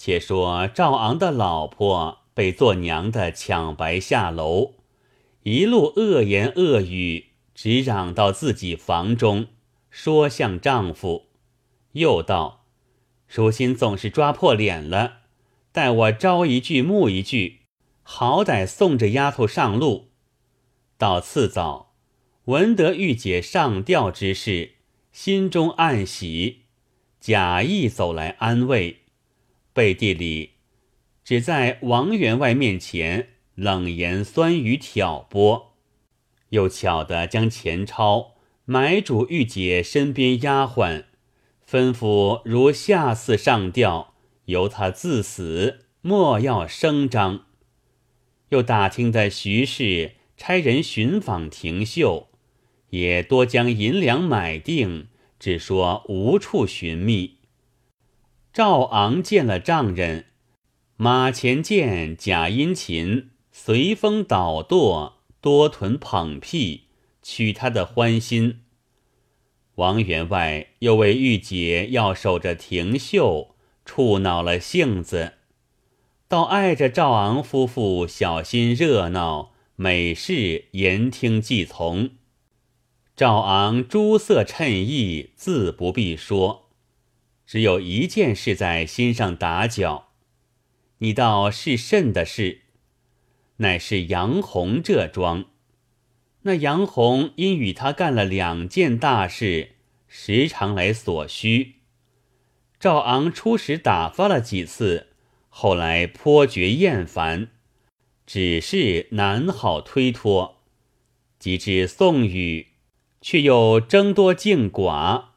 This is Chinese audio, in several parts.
且说赵昂的老婆被做娘的抢白下楼，一路恶言恶语，直嚷到自己房中，说向丈夫，又道：“如心总是抓破脸了，待我招一句募一句，好歹送这丫头上路。”到次早，闻得玉姐上吊之事，心中暗喜，假意走来安慰。背地里，只在王员外面前冷言酸语挑拨，又巧的将钱钞买主玉姐身边丫鬟，吩咐如下次上吊，由他自死，莫要声张。又打听的徐氏差人寻访廷秀，也多将银两买定，只说无处寻觅。赵昂见了丈人，马前见假殷勤，随风倒舵，多屯捧屁，取他的欢心。王员外又为玉姐要守着廷秀，触恼了性子，倒爱着赵昂夫妇小心热闹，每事言听计从。赵昂诸色衬意，自不必说。只有一件事在心上打搅，你道是甚的事？乃是杨红这桩。那杨红因与他干了两件大事，时常来所需。赵昂初时打发了几次，后来颇觉厌烦，只是难好推脱。及至宋雨，却又争多竞寡。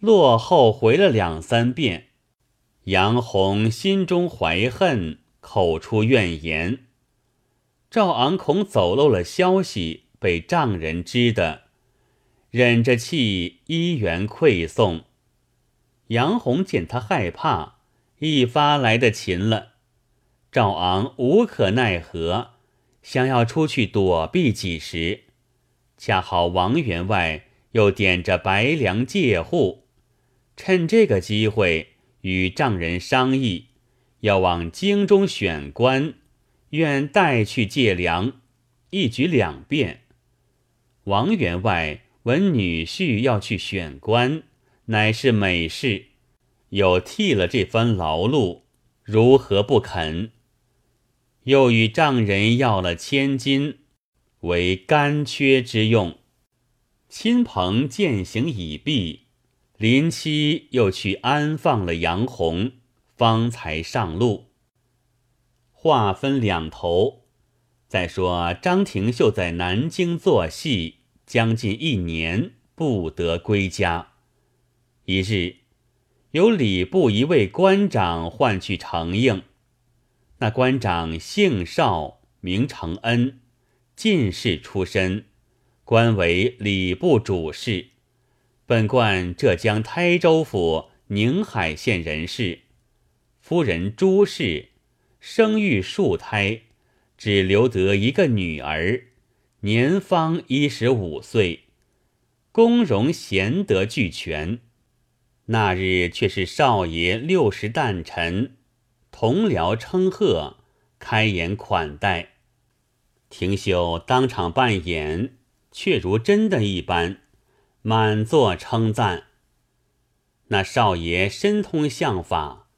落后回了两三遍，杨红心中怀恨，口出怨言。赵昂恐走漏了消息，被丈人知的，忍着气依原馈送。杨红见他害怕，一发来的勤了。赵昂无可奈何，想要出去躲避几时，恰好王员外又点着白粮借户。趁这个机会与丈人商议，要往京中选官，愿带去借粮，一举两便。王员外闻女婿要去选官，乃是美事，又替了这番劳碌，如何不肯？又与丈人要了千金，为干缺之用。亲朋饯行已毕。林七又去安放了杨红，方才上路。话分两头，再说张廷秀在南京做戏将近一年，不得归家。一日，有礼部一位官长唤去承应。那官长姓邵，名承恩，进士出身，官为礼部主事。本贯浙江台州府宁海县人士，夫人朱氏生育数胎，只留得一个女儿，年方一十五岁，恭容贤德俱全。那日却是少爷六十诞辰，同僚称贺，开言款待。廷秀当场扮演，却如真的一般。满座称赞。那少爷深通相法，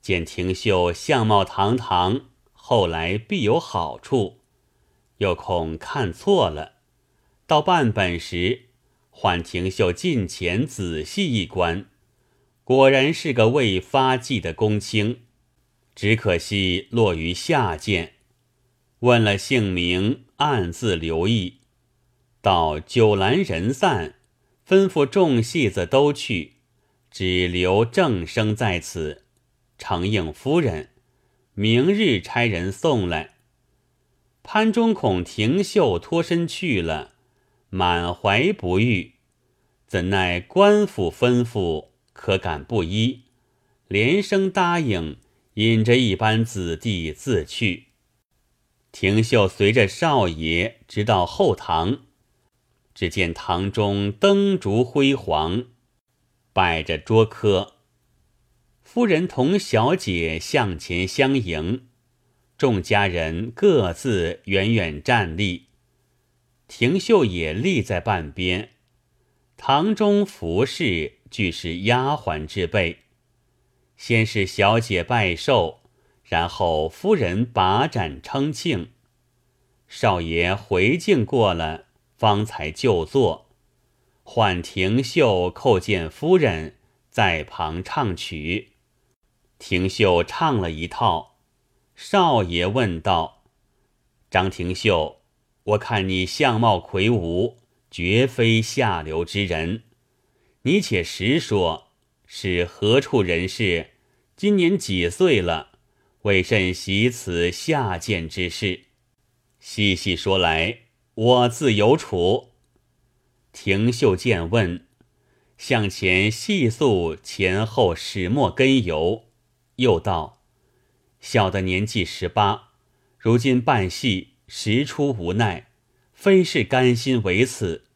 见廷秀相貌堂堂，后来必有好处，又恐看错了，到半本时，唤廷秀近前仔细一观，果然是个未发迹的公卿，只可惜落于下贱。问了姓名，暗自留意，到酒阑人散。吩咐众戏子都去，只留正生在此。承应夫人，明日差人送来。潘忠恐廷秀脱身去了，满怀不悦，怎奈官府吩咐，可敢不依？连声答应，引着一班子弟自去。廷秀随着少爷直到后堂。只见堂中灯烛辉煌，摆着桌科。夫人同小姐向前相迎，众家人各自远远站立。廷秀也立在半边，堂中服侍俱是丫鬟之辈。先是小姐拜寿，然后夫人把盏称庆。少爷回敬过了，方才就坐。唤廷秀叩见夫人，在旁唱曲。廷秀唱了一套。少爷问道：“张廷秀，我看你相貌魁梧，绝非下流之人。你且实说。”是何处人士？今年几岁了？为甚喜此下贱之事？细细说来，我自有处。廷秀见问，向前细诉前后始末根由，又道：小的年纪十八，如今办戏实出无奈，非是甘心为此。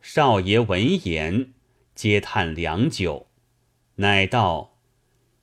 少爷闻言，嗟叹良久。乃道：“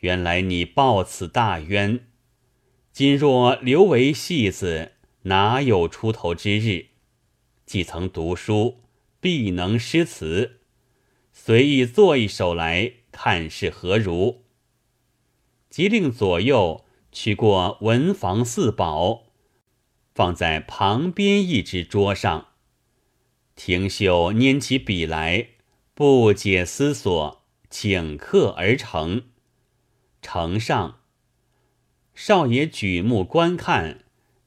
原来你报此大冤，今若留为戏子，哪有出头之日？既曾读书，必能诗词，随意作一首来看是何如？”即令左右取过文房四宝，放在旁边一只桌上。廷秀拈起笔来，不解思索。请客而成，呈上。少爷举目观看，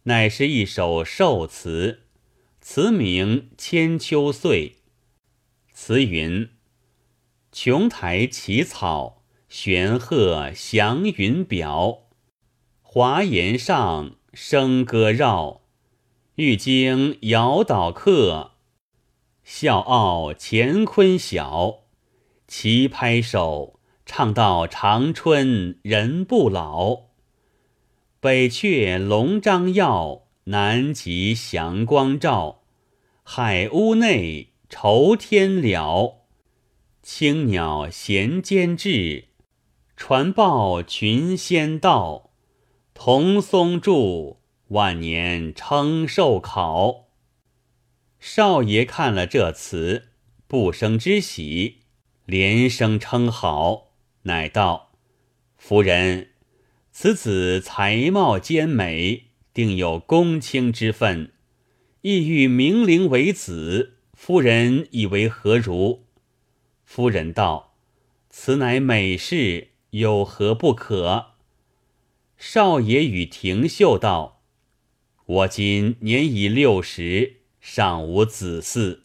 乃是一首寿词，词名《千秋岁》。词云：“琼台起草，玄鹤祥云表。华岩上，笙歌绕。玉京摇岛客，笑傲乾坤晓。”齐拍手，唱到长春人不老。北阙龙章耀，南极祥光照。海屋内愁天了，青鸟衔间至，传报群仙到。桐松住，万年称寿考。少爷看了这词，不生之喜。连声称好，乃道：“夫人，此子才貌兼美，定有公卿之分，意欲明灵为子。夫人以为何如？”夫人道：“此乃美事，有何不可？”少爷与廷秀道：“我今年已六十，尚无子嗣，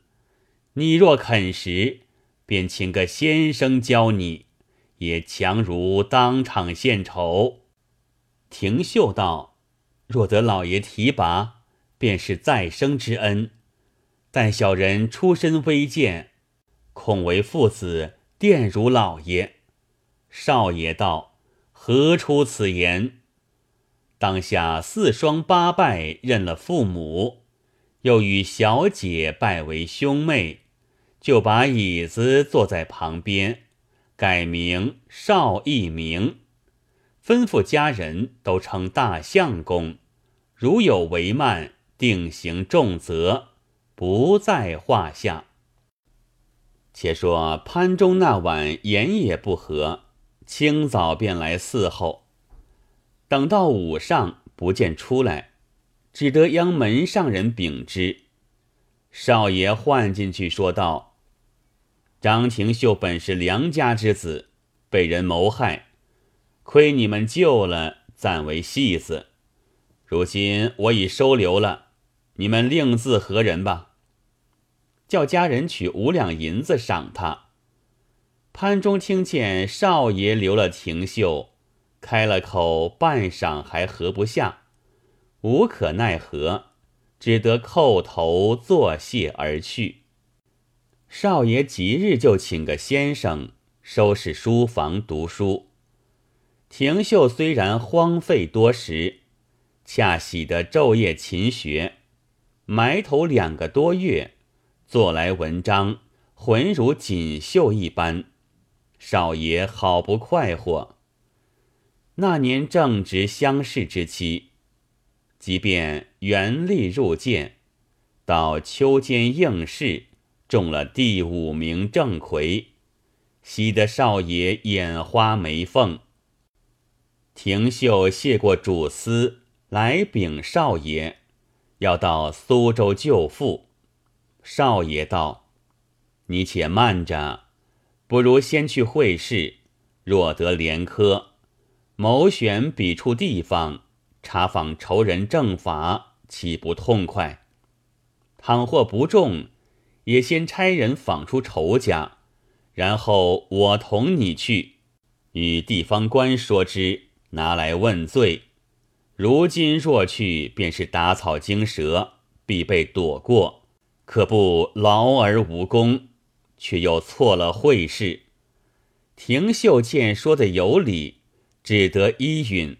你若肯时。”便请个先生教你，也强如当场献丑。廷秀道：“若得老爷提拔，便是再生之恩。但小人出身微贱，恐为父子玷辱老爷。”少爷道：“何出此言？当下四双八拜认了父母，又与小姐拜为兄妹。”就把椅子坐在旁边，改名邵一鸣，吩咐家人都称大相公，如有违慢，定刑重责，不在话下。且说潘中那晚言也不合，清早便来伺候，等到午上不见出来，只得央门上人禀知。少爷唤进去说道。张廷秀本是良家之子，被人谋害，亏你们救了，暂为戏子。如今我已收留了，你们另自何人吧。叫家人取五两银子赏他。潘中听见少爷留了廷秀，开了口，半晌还合不下，无可奈何，只得叩头作谢而去。少爷即日就请个先生收拾书房读书。廷秀虽然荒废多时，恰喜得昼夜勤学，埋头两个多月，做来文章浑如锦绣一般。少爷好不快活。那年正值乡试之期，即便原力入见，到秋间应试，中了第五名正魁，喜得少爷眼花眉凤。廷秀谢过主司，来禀少爷，要到苏州救父。少爷道：“你且慢着，不如先去会试，若得连科。”谋选笔处地方，查访仇人正法，岂不痛快？倘或不中，也先差人访出仇家，然后我同你去，与地方官说之，拿来问罪。如今若去，便是打草惊蛇，必被躲过，可不劳而无功，却又错了会事。廷秀见说的有理。只得依允。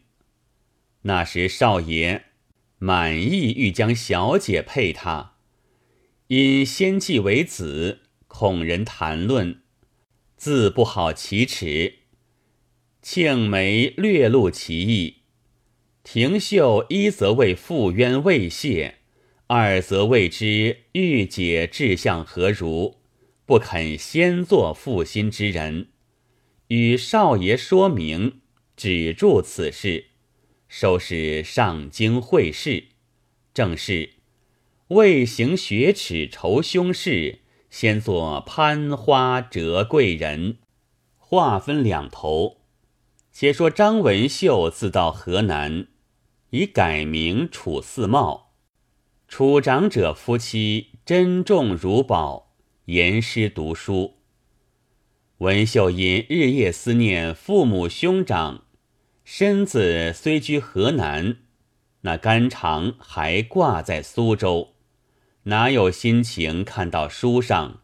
那时少爷满意欲将小姐配他，因先继为子，恐人谈论，自不好启齿。庆梅略露其意，廷秀一则为复冤未泄，二则未知玉姐志向何如，不肯先做负心之人，与少爷说明。止住此事，收拾上京会试。正是未行雪耻仇凶事，先做攀花折贵人。话分两头，且说张文秀自到河南，已改名楚四茂。楚长者夫妻珍重如宝，严师读书。文秀因日夜思念父母兄长。身子虽居河南，那肝肠还挂在苏州，哪有心情看到书上？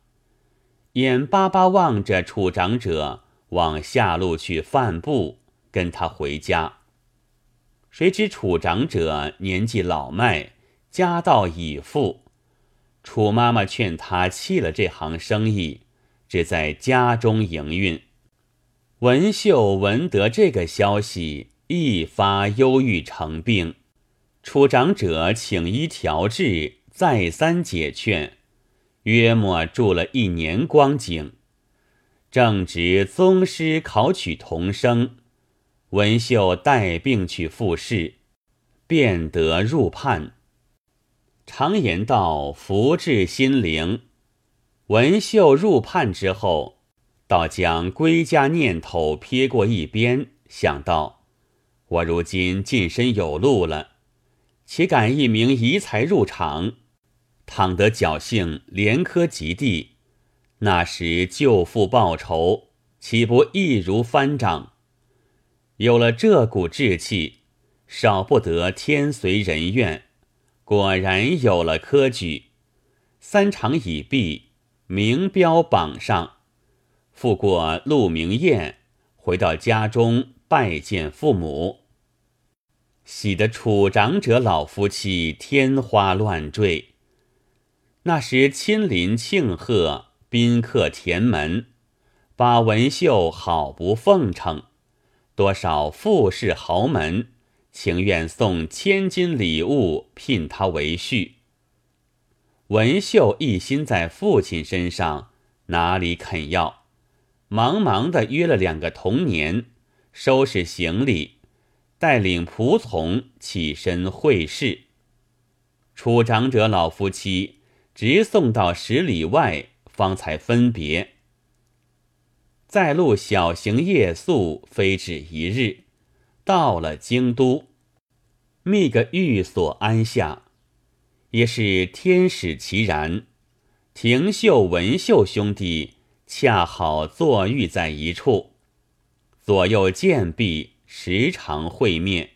眼巴巴望着楚长者往下路去散步，跟他回家。谁知楚长者年纪老迈，家道已富，楚妈妈劝他弃了这行生意，只在家中营运。文秀闻得这个消息，一发忧郁成病。楚长者请医调治，再三解劝，约莫住了一年光景。正值宗师考取童生，文秀带病去复试，便得入判。常言道：“福至心灵。”文秀入判之后。倒将归家念头撇过一边，想到我如今近身有路了，岂敢一名遗才入场？倘得侥幸连科及第，那时救父报仇，岂不易如翻掌？有了这股志气，少不得天随人愿。果然有了科举，三场已毕，名标榜上。赴过鹿鸣宴，回到家中拜见父母，喜得楚长者老夫妻天花乱坠。那时亲临庆贺，宾客填门，把文秀好不奉承，多少富士豪门情愿送千金礼物聘他为婿。文秀一心在父亲身上，哪里肯要？忙忙的约了两个童年，收拾行李，带领仆从起身会试。楚长者老夫妻直送到十里外，方才分别。在路小行夜宿，非止一日，到了京都，觅个寓所安下，也是天使其然。廷秀、文秀兄弟。恰好坐寓在一处，左右见壁，时常会面。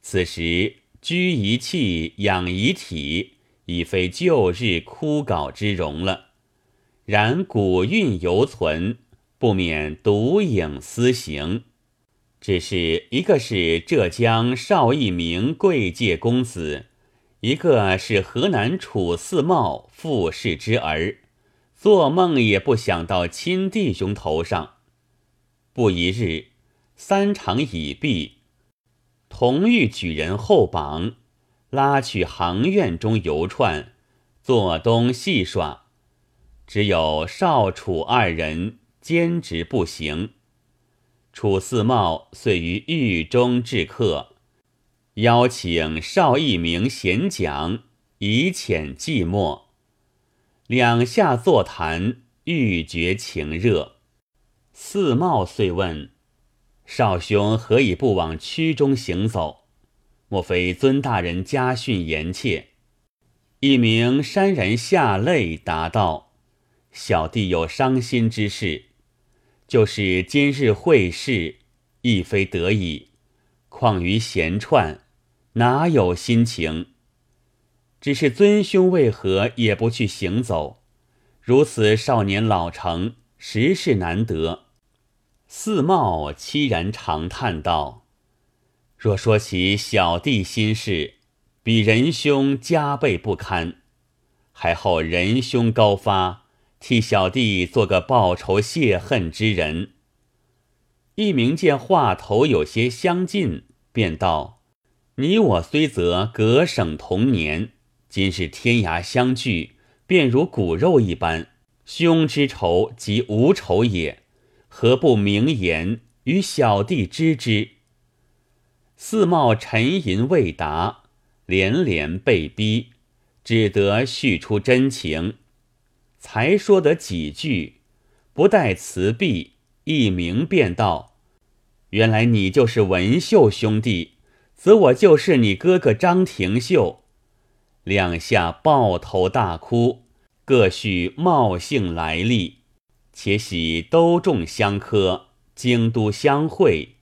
此时居一气，养一体，已非旧日枯槁之容了。然古韵犹存，不免独影思行。只是一个是浙江邵一名贵介公子，一个是河南楚四茂富士之儿。做梦也不想到亲弟兄头上。不一日，三场已毕，同欲举人后榜，拉去行院中游串，坐东戏耍。只有少楚二人坚持不行。楚四茂遂于狱中致客，邀请邵一鸣闲讲，以遣寂寞。两下座谈，欲绝情热。四茂遂问：“少兄何以不往区中行走？莫非尊大人家训严切？”一鸣潸然下泪，答道：“小弟有伤心之事。”就是今日会试，亦非得已，况于闲串，哪有心情？只是尊兄为何也不去行走？如此少年老成，实是难得。四茂凄然长叹道：“若说起小弟心事，比仁兄加倍不堪。还好仁兄高发。”替小弟做个报仇泄恨之人。一明见话头有些相近，便道：“你我虽则隔省同年，今是天涯相聚，便如骨肉一般，兄之仇即无仇也，何不明言与小弟知之？”四茂沉吟未答，连连被逼，只得叙出真情。才说得几句，不待辞毕，一鸣便道：“原来你就是文秀兄弟，则我就是你哥哥张廷秀。”两下抱头大哭，各叙茂姓来历，且喜都众相科，京都相会，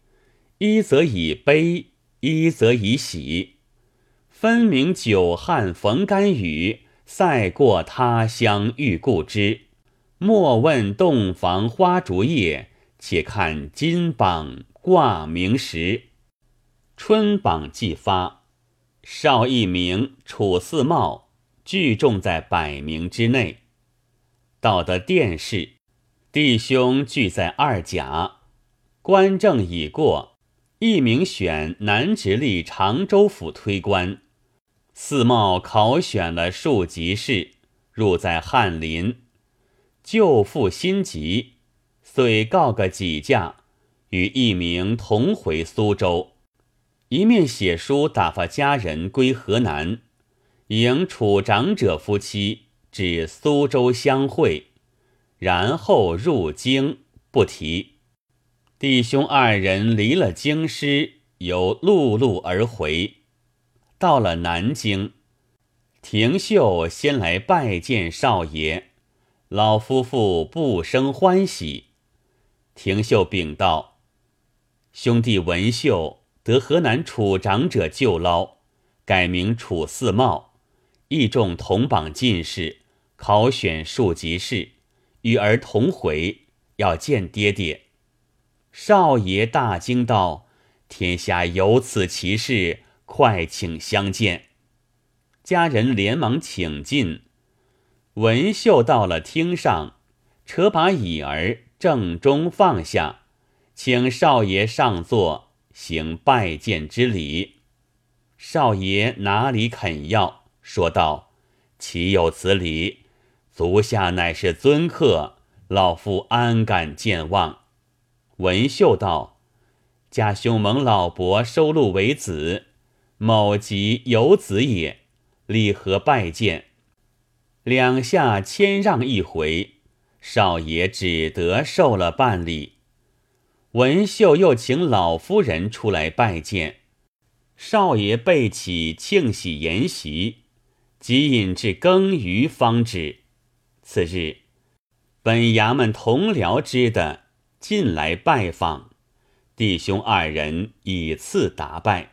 一则以悲，一则以喜，分明久旱逢甘雨。赛过他乡遇故知，莫问洞房花烛夜，且看金榜挂名时。春榜既发，邵一鸣、楚四茂聚众在百名之内。到得殿试，弟兄聚在二甲，官正已过，一鸣选南直隶常州府推官。四茂考选了庶吉士，入在翰林，旧父新籍，遂告个几驾，与一名同回苏州，一面写书打发家人归河南，迎楚长者夫妻至苏州相会，然后入京，不提。弟兄二人离了京师，由陆路而回。到了南京，廷秀先来拜见少爷，老夫妇不生欢喜。廷秀禀道：“兄弟文秀得河南楚长者救捞，改名楚四茂，义众同榜进士，考选庶吉士，与儿同回，要见爹爹。”少爷大惊道：“天下有此奇事！”快请相见，家人连忙请进。文秀到了厅上，扯把椅儿正中放下，请少爷上座，行拜见之礼。少爷哪里肯要，说道：“岂有此理！足下乃是尊客，老夫安敢见望？”文秀道：“家兄蒙老伯收录为子。”某即有子也，礼何拜见？两下谦让一回，少爷只得受了半礼。文秀又请老夫人出来拜见，少爷备起庆喜筵席，即引至更余方止。次日，本衙门同僚知的进来拜访，弟兄二人以次答拜。